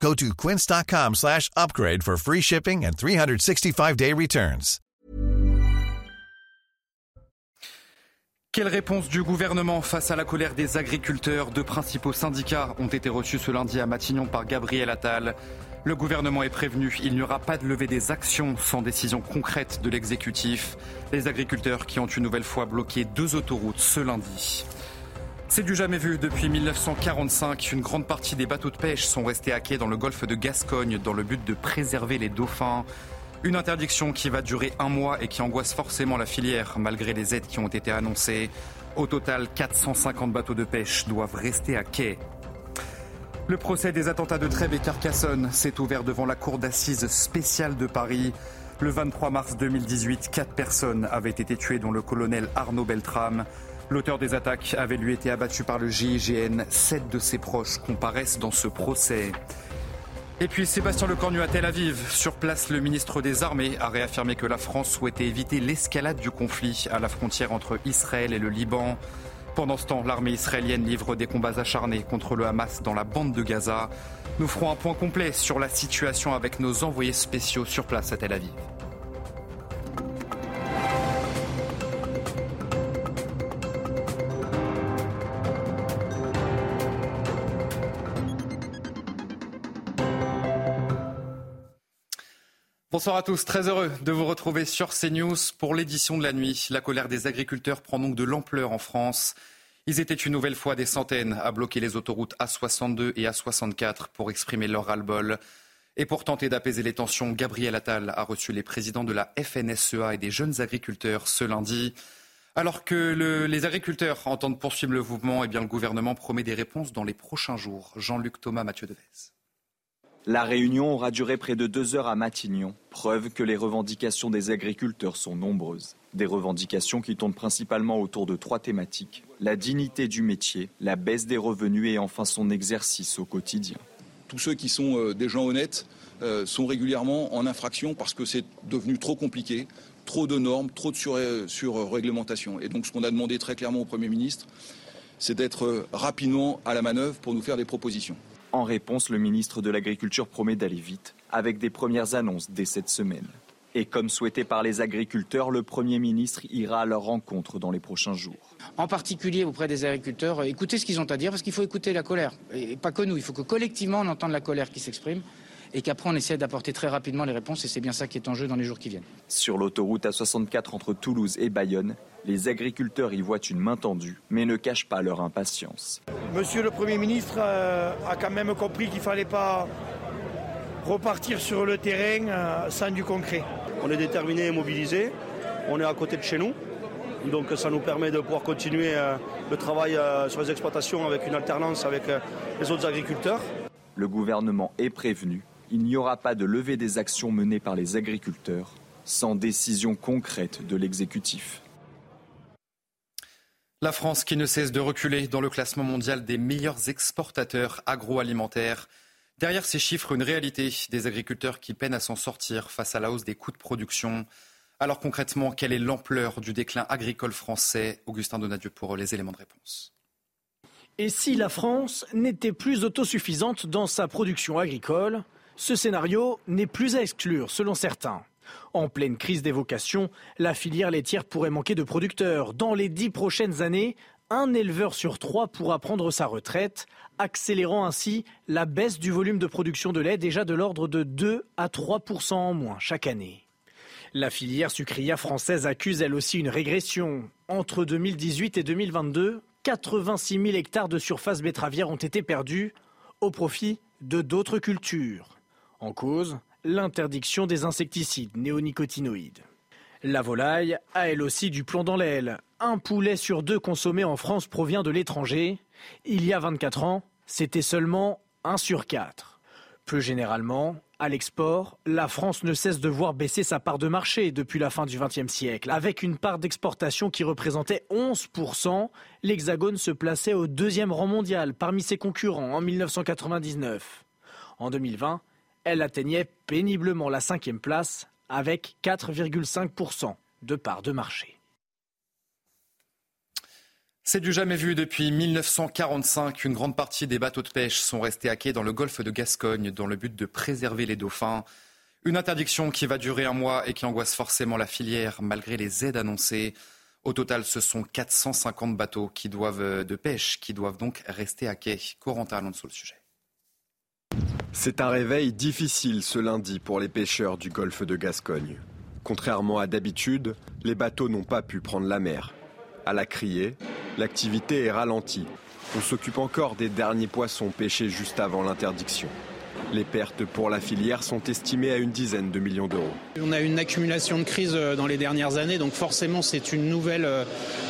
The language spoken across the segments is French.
Go to quince.com slash upgrade for free shipping and 365-day returns. Quelle réponse du gouvernement face à la colère des agriculteurs? Deux principaux syndicats ont été reçus ce lundi à Matignon par Gabriel Attal. Le gouvernement est prévenu, il n'y aura pas de levée des actions sans décision concrète de l'exécutif. Les agriculteurs qui ont une nouvelle fois bloqué deux autoroutes ce lundi. C'est du jamais vu depuis 1945. Une grande partie des bateaux de pêche sont restés à quai dans le golfe de Gascogne dans le but de préserver les dauphins. Une interdiction qui va durer un mois et qui angoisse forcément la filière malgré les aides qui ont été annoncées. Au total, 450 bateaux de pêche doivent rester à quai. Le procès des attentats de Trèbes et Carcassonne s'est ouvert devant la cour d'assises spéciale de Paris. Le 23 mars 2018, quatre personnes avaient été tuées, dont le colonel Arnaud Beltrame. L'auteur des attaques avait lui été abattu par le GIGN. Sept de ses proches comparaissent dans ce procès. Et puis Sébastien Lecornu à Tel Aviv. Sur place, le ministre des Armées a réaffirmé que la France souhaitait éviter l'escalade du conflit à la frontière entre Israël et le Liban. Pendant ce temps, l'armée israélienne livre des combats acharnés contre le Hamas dans la bande de Gaza. Nous ferons un point complet sur la situation avec nos envoyés spéciaux sur place à Tel Aviv. Bonsoir à tous, très heureux de vous retrouver sur CNews pour l'édition de la nuit. La colère des agriculteurs prend donc de l'ampleur en France. Ils étaient une nouvelle fois des centaines à bloquer les autoroutes A62 et A64 pour exprimer leur ras-le-bol. Et pour tenter d'apaiser les tensions, Gabriel Attal a reçu les présidents de la FNSEA et des jeunes agriculteurs ce lundi. Alors que les agriculteurs entendent poursuivre le mouvement, eh bien, le gouvernement promet des réponses dans les prochains jours. Jean-Luc Thomas, Mathieu Devez. La réunion aura duré près de deux heures à Matignon, preuve que les revendications des agriculteurs sont nombreuses. Des revendications qui tournent principalement autour de trois thématiques la dignité du métier, la baisse des revenus et enfin son exercice au quotidien. Tous ceux qui sont euh, des gens honnêtes euh, sont régulièrement en infraction parce que c'est devenu trop compliqué, trop de normes, trop de surréglementation. et donc ce qu'on a demandé très clairement au Premier ministre, c'est d'être euh, rapidement à la manœuvre pour nous faire des propositions. En réponse, le ministre de l'Agriculture promet d'aller vite, avec des premières annonces dès cette semaine. Et comme souhaité par les agriculteurs, le Premier ministre ira à leur rencontre dans les prochains jours. En particulier auprès des agriculteurs, écoutez ce qu'ils ont à dire, parce qu'il faut écouter la colère. Et pas que nous, il faut que collectivement on entende la colère qui s'exprime et qu'après on essaie d'apporter très rapidement les réponses et c'est bien ça qui est en jeu dans les jours qui viennent. Sur l'autoroute A64 entre Toulouse et Bayonne, les agriculteurs y voient une main tendue, mais ne cachent pas leur impatience. Monsieur le Premier ministre euh, a quand même compris qu'il ne fallait pas repartir sur le terrain euh, sans du concret. On est déterminé et mobilisé, on est à côté de chez nous, donc ça nous permet de pouvoir continuer euh, le travail sur les exploitations avec une alternance avec les autres agriculteurs. Le gouvernement est prévenu il n'y aura pas de levée des actions menées par les agriculteurs sans décision concrète de l'exécutif. La France qui ne cesse de reculer dans le classement mondial des meilleurs exportateurs agroalimentaires. Derrière ces chiffres, une réalité des agriculteurs qui peinent à s'en sortir face à la hausse des coûts de production. Alors concrètement, quelle est l'ampleur du déclin agricole français? Augustin Donadieu pour les éléments de réponse. Et si la France n'était plus autosuffisante dans sa production agricole? Ce scénario n'est plus à exclure, selon certains. En pleine crise des vocations, la filière laitière pourrait manquer de producteurs. Dans les dix prochaines années, un éleveur sur trois pourra prendre sa retraite, accélérant ainsi la baisse du volume de production de lait déjà de l'ordre de 2 à 3% en moins chaque année. La filière sucrière française accuse elle aussi une régression. Entre 2018 et 2022, 86 000 hectares de surface betteravière ont été perdus au profit de d'autres cultures. En cause, l'interdiction des insecticides néonicotinoïdes. La volaille a elle aussi du plomb dans l'aile. Un poulet sur deux consommé en France provient de l'étranger. Il y a 24 ans, c'était seulement 1 sur 4. Plus généralement, À l'export, la France ne cesse de voir baisser sa part de marché depuis la fin du XXe siècle. Avec une part d'exportation qui représentait 11%, l'Hexagone se plaçait au deuxième rang mondial parmi ses concurrents en 1999. En 2020, elle atteignait péniblement la cinquième place avec 4,5% de part de marché. C'est du jamais vu depuis 1945. Une grande partie des bateaux de pêche sont restés à quai dans le golfe de Gascogne dans le but de préserver les dauphins. Une interdiction qui va durer un mois et qui angoisse forcément la filière malgré les aides annoncées. Au total, ce sont 450 bateaux qui doivent, de pêche qui doivent donc rester à quai. Corentin Alonso le sujet. C'est un réveil difficile ce lundi pour les pêcheurs du golfe de Gascogne. Contrairement à d'habitude, les bateaux n'ont pas pu prendre la mer. À la criée, l'activité est ralentie. On s'occupe encore des derniers poissons pêchés juste avant l'interdiction. Les pertes pour la filière sont estimées à une dizaine de millions d'euros. On a une accumulation de crises euh, dans les dernières années, donc forcément c'est une nouvelle, euh,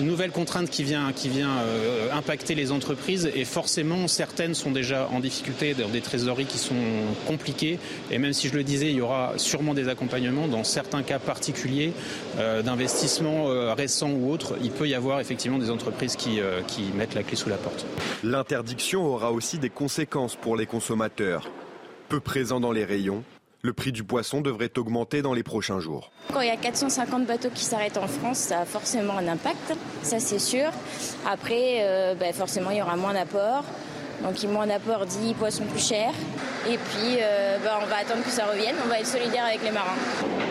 nouvelle contrainte qui vient, qui vient euh, impacter les entreprises et forcément certaines sont déjà en difficulté dans des trésoreries qui sont compliquées et même si je le disais, il y aura sûrement des accompagnements dans certains cas particuliers d'investissements récents ou autres, il peut y avoir effectivement des entreprises qui, qui mettent la clé sous la porte. L'interdiction aura aussi des conséquences pour les consommateurs peu présent dans les rayons, le prix du poisson devrait augmenter dans les prochains jours. Quand il y a 450 bateaux qui s'arrêtent en France, ça a forcément un impact, ça c'est sûr. Après, euh, ben, forcément, il y aura moins d'apport. Donc moins d'apport dit poisson plus cher. Et puis euh, ben, on va attendre que ça revienne, on va être solidaire avec les marins.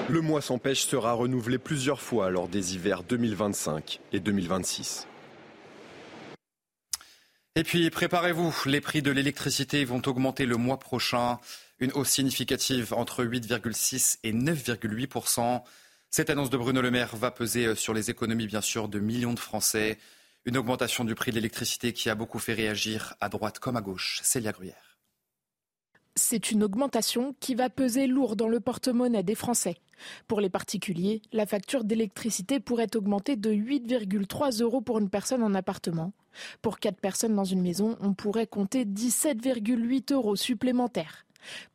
Le mois sans pêche sera renouvelé plusieurs fois lors des hivers 2025 et 2026. Et puis préparez-vous, les prix de l'électricité vont augmenter le mois prochain, une hausse significative entre 8,6 et 9,8 Cette annonce de Bruno Le Maire va peser sur les économies bien sûr de millions de Français. Une augmentation du prix de l'électricité qui a beaucoup fait réagir à droite comme à gauche. Célia Gruyère. C'est une augmentation qui va peser lourd dans le porte-monnaie des Français. Pour les particuliers, la facture d'électricité pourrait augmenter de 8,3 euros pour une personne en appartement. Pour 4 personnes dans une maison, on pourrait compter 17,8 euros supplémentaires.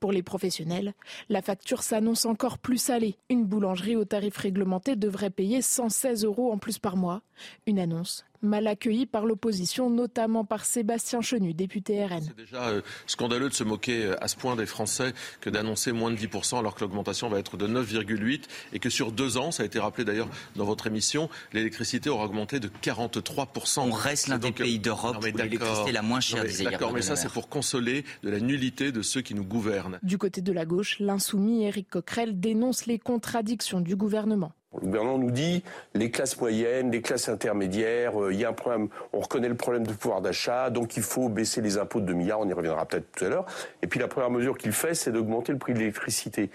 Pour les professionnels, la facture s'annonce encore plus salée. Une boulangerie au tarif réglementé devrait payer 116 euros en plus par mois. Une annonce mal accueillie par l'opposition, notamment par Sébastien Chenu, député RN. C'est déjà euh, scandaleux de se moquer euh, à ce point des Français que d'annoncer moins de 10% alors que l'augmentation va être de 9,8% et que sur deux ans, ça a été rappelé d'ailleurs dans votre émission, l'électricité aura augmenté de 43%. On reste l'un des pays d'Europe où l'électricité est la moins chère, D'accord, mais ça c'est pour consoler de la nullité de ceux qui nous gouvernent. Du côté de la gauche, l'insoumis Éric Coquerel dénonce les contradictions du gouvernement. Le gouvernement nous dit les classes moyennes, les classes intermédiaires, euh, il y a un problème, on reconnaît le problème de pouvoir d'achat, donc il faut baisser les impôts de 2 milliards, on y reviendra peut-être tout à l'heure. Et puis la première mesure qu'il fait, c'est d'augmenter le prix de l'électricité.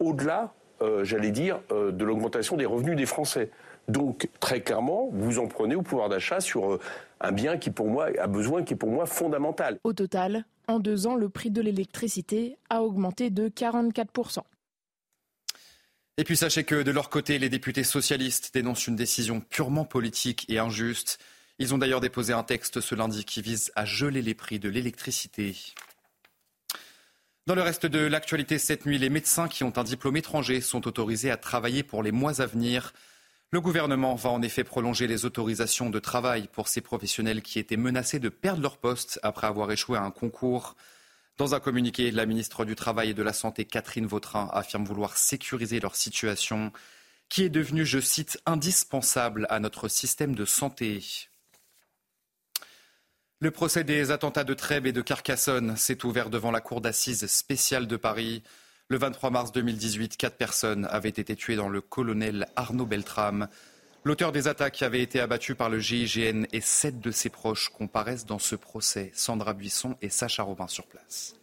Au-delà, euh, j'allais dire, euh, de l'augmentation des revenus des Français. Donc très clairement, vous en prenez au pouvoir d'achat sur un bien qui pour moi a besoin, qui est pour moi fondamental. Au total, en deux ans, le prix de l'électricité a augmenté de 44 et puis sachez que de leur côté, les députés socialistes dénoncent une décision purement politique et injuste. Ils ont d'ailleurs déposé un texte ce lundi qui vise à geler les prix de l'électricité. Dans le reste de l'actualité cette nuit, les médecins qui ont un diplôme étranger sont autorisés à travailler pour les mois à venir. Le gouvernement va en effet prolonger les autorisations de travail pour ces professionnels qui étaient menacés de perdre leur poste après avoir échoué à un concours. Dans un communiqué, la ministre du Travail et de la Santé, Catherine Vautrin, affirme vouloir sécuriser leur situation, qui est devenue, je cite, indispensable à notre système de santé. Le procès des attentats de Trèbes et de Carcassonne s'est ouvert devant la cour d'assises spéciale de Paris. Le 23 mars 2018, quatre personnes avaient été tuées dans le colonel Arnaud Beltrame. L'auteur des attaques avait été abattu par le GIGN et sept de ses proches comparaissent dans ce procès. Sandra Buisson et Sacha Robin sur place.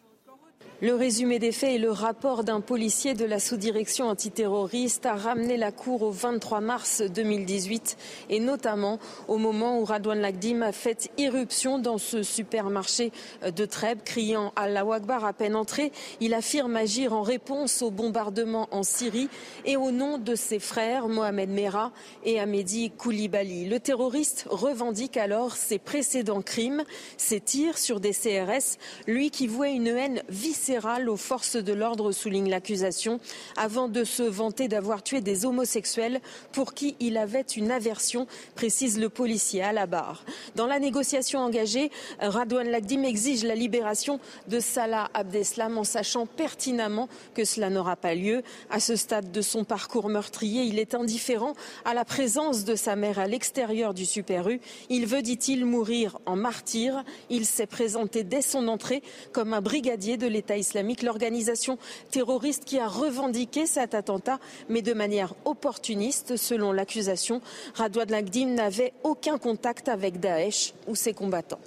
Le résumé des faits et le rapport d'un policier de la sous-direction antiterroriste a ramené la cour au 23 mars 2018 et notamment au moment où Radouane Lagdim a fait irruption dans ce supermarché de Trèbes, criant Allah Akbar à peine entré. Il affirme agir en réponse au bombardement en Syrie et au nom de ses frères Mohamed Merah et Ahmedi Koulibaly. Le terroriste revendique alors ses précédents crimes, ses tirs sur des CRS, lui qui vouait une haine viscérale aux forces de l'ordre, souligne l'accusation, avant de se vanter d'avoir tué des homosexuels pour qui il avait une aversion, précise le policier à la barre. Dans la négociation engagée, Radouane Lagdim exige la libération de Salah Abdeslam en sachant pertinemment que cela n'aura pas lieu. À ce stade de son parcours meurtrier, il est indifférent à la présence de sa mère à l'extérieur du Super U. Il veut, dit-il, mourir en martyr. Il s'est présenté dès son entrée comme un brigadier de l'État islamique, l'organisation terroriste qui a revendiqué cet attentat, mais de manière opportuniste, selon l'accusation. Radouane Lagdim n'avait aucun contact avec Daesh ou ses combattants.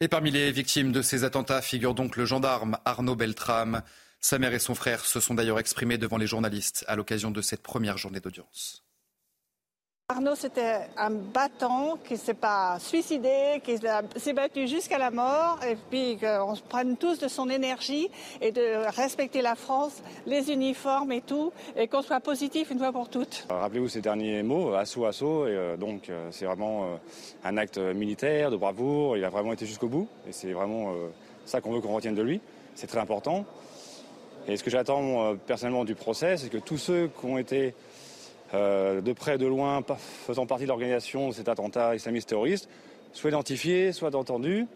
Et parmi les victimes de ces attentats figure donc le gendarme Arnaud Beltrame. Sa mère et son frère se sont d'ailleurs exprimés devant les journalistes à l'occasion de cette première journée d'audience. Arnaud, c'était un battant qui s'est pas suicidé, qui s'est battu jusqu'à la mort, et puis qu'on se prenne tous de son énergie et de respecter la France, les uniformes et tout, et qu'on soit positif une fois pour toutes. Rappelez-vous ces derniers mots, assaut, assaut, et euh, donc euh, c'est vraiment euh, un acte militaire, de bravoure, il a vraiment été jusqu'au bout, et c'est vraiment ça qu'on veut qu'on retienne de lui, c'est très important. Et ce que j'attends personnellement du procès, c'est que tous ceux qui ont été euh, de près, de loin, faisant partie de l'organisation de cet attentat islamiste terroriste, soient identifiés, soient entendus,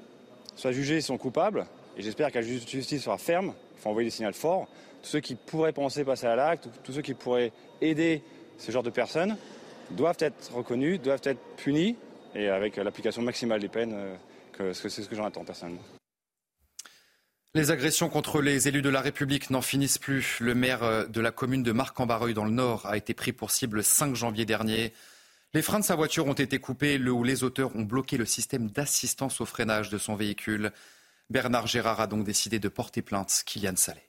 soient jugés s'ils sont coupables. Et j'espère que la justice sera ferme. Il faut envoyer des signaux forts. Tous ceux qui pourraient penser passer à l'acte, tous ceux qui pourraient aider ce genre de personnes, doivent être reconnus, doivent être punis, et avec l'application maximale des peines, euh, c'est ce que j'en attends personnellement. Les agressions contre les élus de la République n'en finissent plus. Le maire euh, de la commune de Marc-en-Barreuil dans le Nord a été pris pour cible le 5 janvier dernier. Les freins de sa voiture ont été coupés, le où les auteurs ont bloqué le système d'assistance au freinage de son véhicule. Bernard Gérard a donc décidé de porter plainte. Kylian Salé.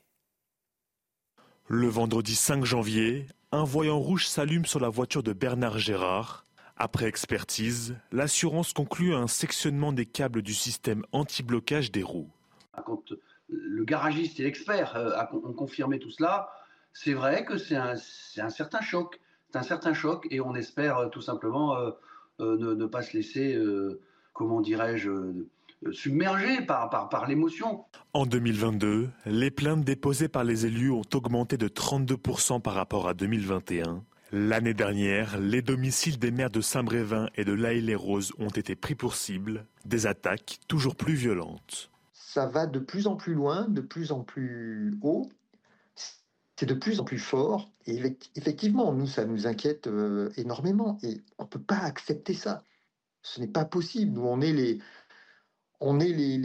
Le vendredi 5 janvier, un voyant rouge s'allume sur la voiture de Bernard Gérard. Après expertise, l'assurance conclut un sectionnement des câbles du système anti-blocage des roues le garagiste et l'expert euh, ont confirmé tout cela, c'est vrai que c'est un, certain choc. C'est un certain choc et on espère euh, tout simplement euh, ne, pas se laisser, comment dirais-je, submerger par, l'émotion. En 2022, les plaintes déposées par les élus ont augmenté de 32% par rapport à 2021. L'année dernière, les domiciles des maires de Saint-Brévin et de l'Aïle-les-Roses ont été pris pour cible, des attaques toujours plus violentes ça va de plus en plus loin, de plus en plus haut, c'est de plus en plus fort. Et effectivement, nous, ça nous inquiète euh, énormément. Et on ne peut pas accepter ça. Ce n'est pas possible. Nous, on est les, on est les,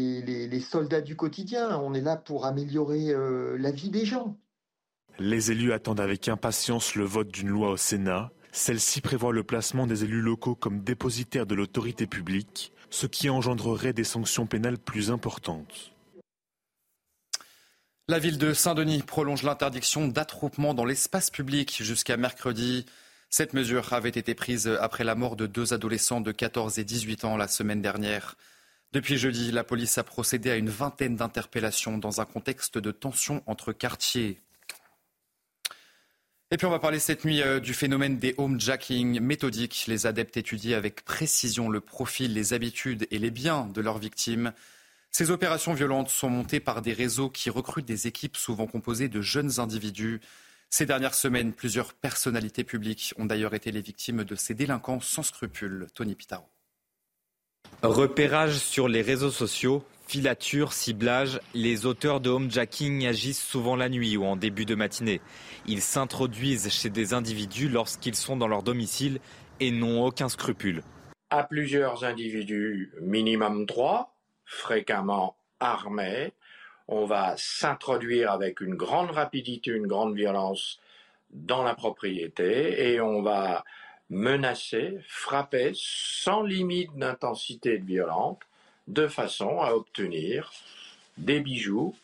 les, soldats du quotidien. On est là pour améliorer euh, la vie des gens. Les élus attendent avec impatience le vote d'une loi au Sénat. Celle-ci prévoit le placement des élus locaux comme dépositaires de l'autorité publique ce qui engendrerait des sanctions pénales plus importantes. La ville de Saint-Denis prolonge l'interdiction d'attroupement dans l'espace public jusqu'à mercredi. Cette mesure avait été prise après la mort de deux adolescents de 14 et 18 ans la semaine dernière. Depuis jeudi, la police a procédé à une vingtaine d'interpellations dans un contexte de tension entre quartiers. Et puis on va parler cette nuit euh, du phénomène des homejacking méthodiques. Les adeptes étudient avec précision le profil, les habitudes et les biens de leurs victimes. Ces opérations violentes sont montées par des réseaux qui recrutent des équipes souvent composées de jeunes individus. Ces dernières semaines, plusieurs personnalités publiques ont d'ailleurs été les victimes de ces délinquants sans scrupules. Tony Pitaro. Repérage sur les réseaux sociaux, Filature, ciblage, les auteurs de homejacking agissent souvent la nuit ou en début de matinée. Ils s'introduisent chez des individus lorsqu'ils sont dans leur domicile et n'ont aucun scrupule. À plusieurs individus, minimum trois, fréquemment armés, on va s'introduire avec une grande rapidité, une grande violence dans la propriété et on va menacer, frapper sans limite d'intensité de violence de façon à obtenir des bijoux,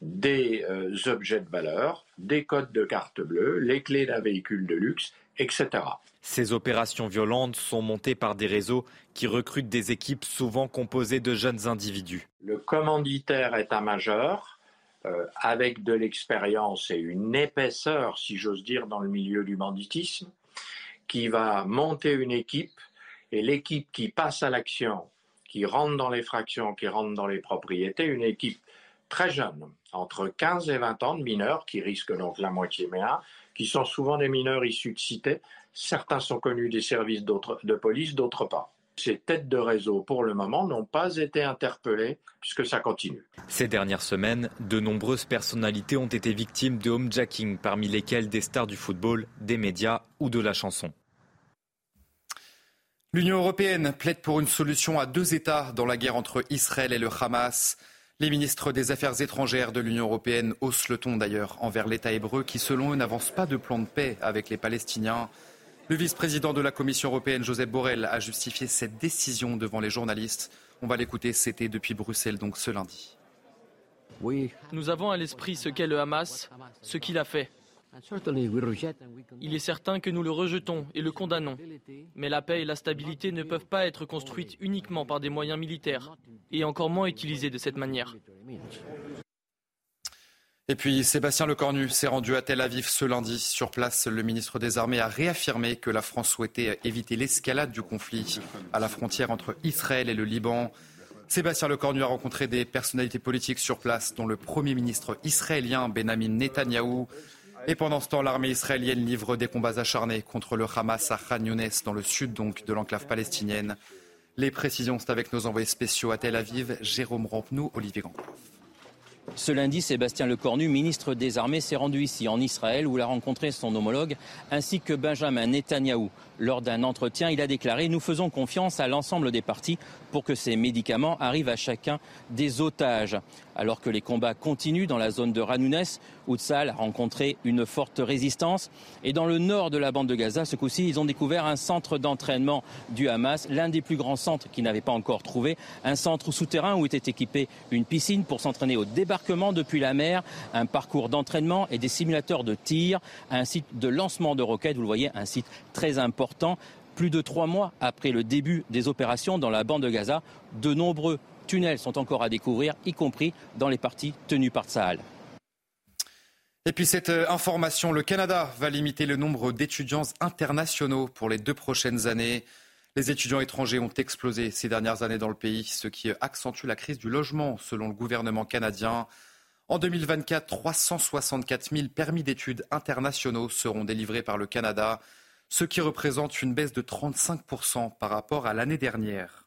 des euh, objets de valeur, des codes de carte bleue, les clés d'un véhicule de luxe, etc. Ces opérations violentes sont montées par des réseaux qui recrutent des équipes souvent composées de jeunes individus. Le commanditaire est un majeur euh, avec de l'expérience et une épaisseur, si j'ose dire, dans le milieu du banditisme, qui va monter une équipe et l'équipe qui passe à l'action qui rentre dans les fractions, qui rentre dans les propriétés, une équipe très jeunes, entre 15 et 20 ans de mineurs, qui risquent donc la moitié un, qui sont souvent des mineurs issus de cités. Certains sont connus des services de police, d'autres pas. Ces têtes de réseau, pour le moment, n'ont pas été interpellées puisque ça continue. Ces dernières semaines, de nombreuses personnalités ont été victimes de homejacking, parmi lesquelles des stars du football, des médias ou de la chanson. L'Union européenne plaide pour une solution à deux États dans la guerre entre Israël et le Hamas. Les ministres des Affaires étrangères de l'Union européenne haussent le ton d'ailleurs envers l'État hébreu qui, selon eux, n'avance pas de plan de paix avec les Palestiniens. Le vice-président de la Commission européenne, Joseph Borrell, a justifié cette décision devant les journalistes. On va l'écouter, c'était depuis Bruxelles, donc ce lundi. Nous avons à l'esprit ce qu'est le Hamas, ce qu'il a fait. Il est certain que nous le rejetons et le condamnons. Mais la paix et la stabilité ne peuvent pas être construites uniquement par des moyens militaires, et encore moins utilisés de cette manière. Et puis Sébastien Lecornu s'est rendu à Tel Aviv ce lundi. Sur place, le ministre des Armées a réaffirmé que la France souhaitait éviter l'escalade du conflit à la frontière entre Israël et le Liban. Sébastien Lecornu a rencontré des personnalités politiques sur place, dont le Premier ministre israélien Benjamin Netanyahou. Et pendant ce temps, l'armée israélienne livre des combats acharnés contre le Hamas à Khan Younes, dans le sud donc de l'enclave palestinienne. Les précisions, c'est avec nos envoyés spéciaux à Tel Aviv, Jérôme Rampenou, Olivier Gangloff. Ce lundi, Sébastien Lecornu, ministre des Armées, s'est rendu ici en Israël où il a rencontré son homologue ainsi que Benjamin Netanyahou. Lors d'un entretien, il a déclaré Nous faisons confiance à l'ensemble des partis pour que ces médicaments arrivent à chacun des otages. Alors que les combats continuent dans la zone de Ranounès, où a rencontré une forte résistance. Et dans le nord de la bande de Gaza, ce coup-ci, ils ont découvert un centre d'entraînement du Hamas, l'un des plus grands centres qu'ils n'avaient pas encore trouvé. Un centre souterrain où était équipée une piscine pour s'entraîner au débarquement depuis la mer, un parcours d'entraînement et des simulateurs de tir, un site de lancement de roquettes. Vous le voyez, un site très important. Plus de trois mois après le début des opérations dans la bande de Gaza, de nombreux tunnels sont encore à découvrir, y compris dans les parties tenues par Tsahal. Et puis cette euh, information, le Canada va limiter le nombre d'étudiants internationaux pour les deux prochaines années. Les étudiants étrangers ont explosé ces dernières années dans le pays, ce qui accentue la crise du logement, selon le gouvernement canadien. En 2024, 364 000 permis d'études internationaux seront délivrés par le Canada, ce qui représente une baisse de 35% par rapport à l'année dernière.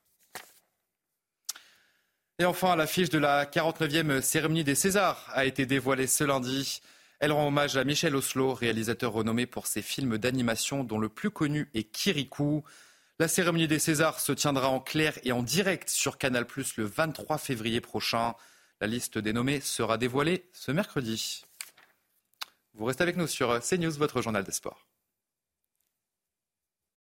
Et enfin, l'affiche de la 49e cérémonie des Césars a été dévoilée ce lundi. Elle rend hommage à Michel Oslo, réalisateur renommé pour ses films d'animation dont le plus connu est Kirikou. La cérémonie des Césars se tiendra en clair et en direct sur Canal+ le 23 février prochain. La liste des nommés sera dévoilée ce mercredi. Vous restez avec nous sur CNews, votre journal des sports.